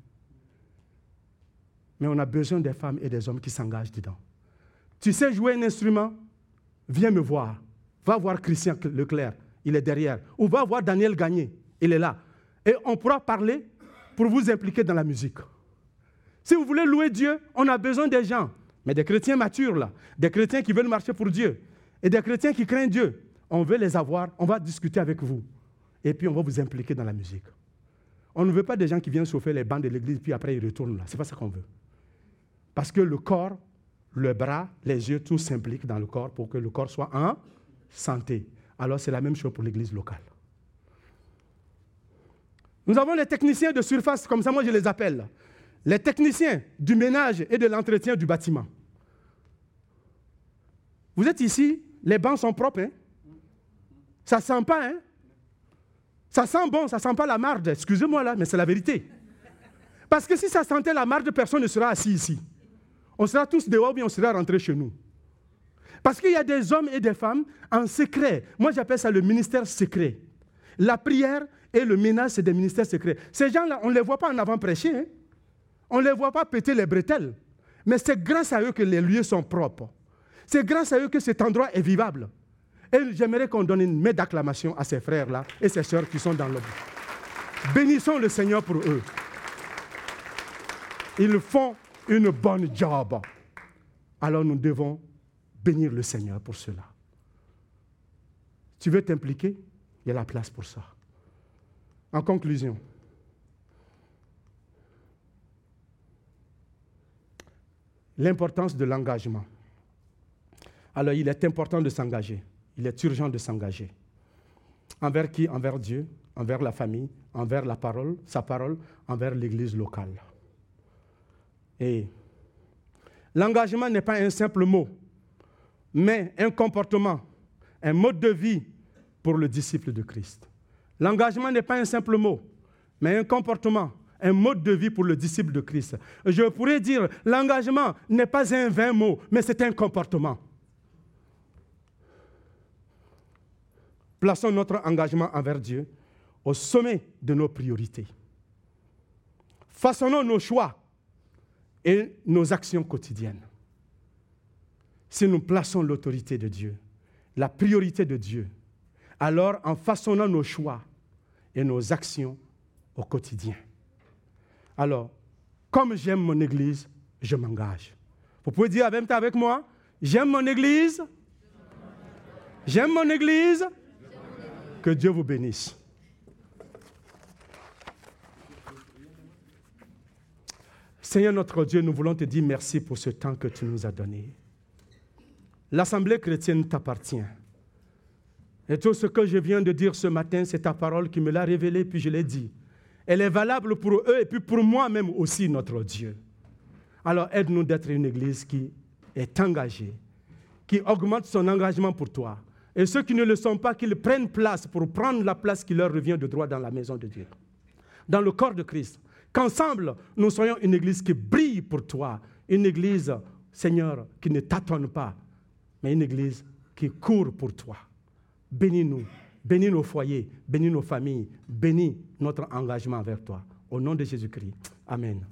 Mais on a besoin des femmes et des hommes qui s'engagent dedans. Tu sais jouer un instrument? Viens me voir. Va voir Christian Leclerc, il est derrière. Ou va voir Daniel Gagné, il est là. Et on pourra parler pour vous impliquer dans la musique. Si vous voulez louer Dieu, on a besoin des gens, mais des chrétiens matures là, des chrétiens qui veulent marcher pour Dieu, et des chrétiens qui craignent Dieu. On veut les avoir, on va discuter avec vous, et puis on va vous impliquer dans la musique. On ne veut pas des gens qui viennent chauffer les bancs de l'église, puis après ils retournent là. Ce n'est pas ça qu'on veut. Parce que le corps, le bras, les yeux, tout s'implique dans le corps pour que le corps soit en santé. Alors c'est la même chose pour l'église locale. Nous avons les techniciens de surface, comme ça moi je les appelle. Les techniciens du ménage et de l'entretien du bâtiment. Vous êtes ici, les bancs sont propres. Hein? Ça sent pas, hein? Ça sent bon, ça sent pas la marde. Excusez-moi là, mais c'est la vérité. Parce que si ça sentait la marde, personne ne sera assis ici. On sera tous dehors, ou on sera rentré chez nous. Parce qu'il y a des hommes et des femmes en secret. Moi, j'appelle ça le ministère secret. La prière et le ménage, c'est des ministères secrets. Ces gens-là, on ne les voit pas en avant prêcher. Hein? On ne les voit pas péter les bretelles. Mais c'est grâce à eux que les lieux sont propres. C'est grâce à eux que cet endroit est vivable. Et j'aimerais qu'on donne une main d'acclamation à ces frères-là et ces sœurs qui sont dans le Bénissons le Seigneur pour eux. Ils font une bonne job. Alors nous devons bénir le Seigneur pour cela. Tu veux t'impliquer? Il y a la place pour ça. En conclusion, l'importance de l'engagement. Alors il est important de s'engager. Il est urgent de s'engager. Envers qui? Envers Dieu, envers la famille, envers la parole, sa parole, envers l'Église locale. Et l'engagement n'est pas un simple mot mais un comportement, un mode de vie pour le disciple de Christ. L'engagement n'est pas un simple mot, mais un comportement, un mode de vie pour le disciple de Christ. Je pourrais dire, l'engagement n'est pas un vain mot, mais c'est un comportement. Plaçons notre engagement envers Dieu au sommet de nos priorités. Façonnons nos choix et nos actions quotidiennes si nous plaçons l'autorité de Dieu, la priorité de Dieu, alors en façonnant nos choix et nos actions au quotidien. Alors, comme j'aime mon Église, je m'engage. Vous pouvez dire avec moi, j'aime mon Église, j'aime mon Église, que Dieu vous bénisse. Seigneur notre Dieu, nous voulons te dire merci pour ce temps que tu nous as donné. L'Assemblée chrétienne t'appartient. Et tout ce que je viens de dire ce matin, c'est ta parole qui me l'a révélé, puis je l'ai dit. Elle est valable pour eux et puis pour moi-même aussi, notre Dieu. Alors aide-nous d'être une église qui est engagée, qui augmente son engagement pour toi. Et ceux qui ne le sont pas, qu'ils prennent place pour prendre la place qui leur revient de droit dans la maison de Dieu, dans le corps de Christ. Qu'ensemble, nous soyons une église qui brille pour toi. Une église, Seigneur, qui ne tâtonne pas, mais une église qui court pour toi. Bénis-nous, bénis nos foyers, bénis nos familles, bénis notre engagement vers toi. Au nom de Jésus-Christ. Amen.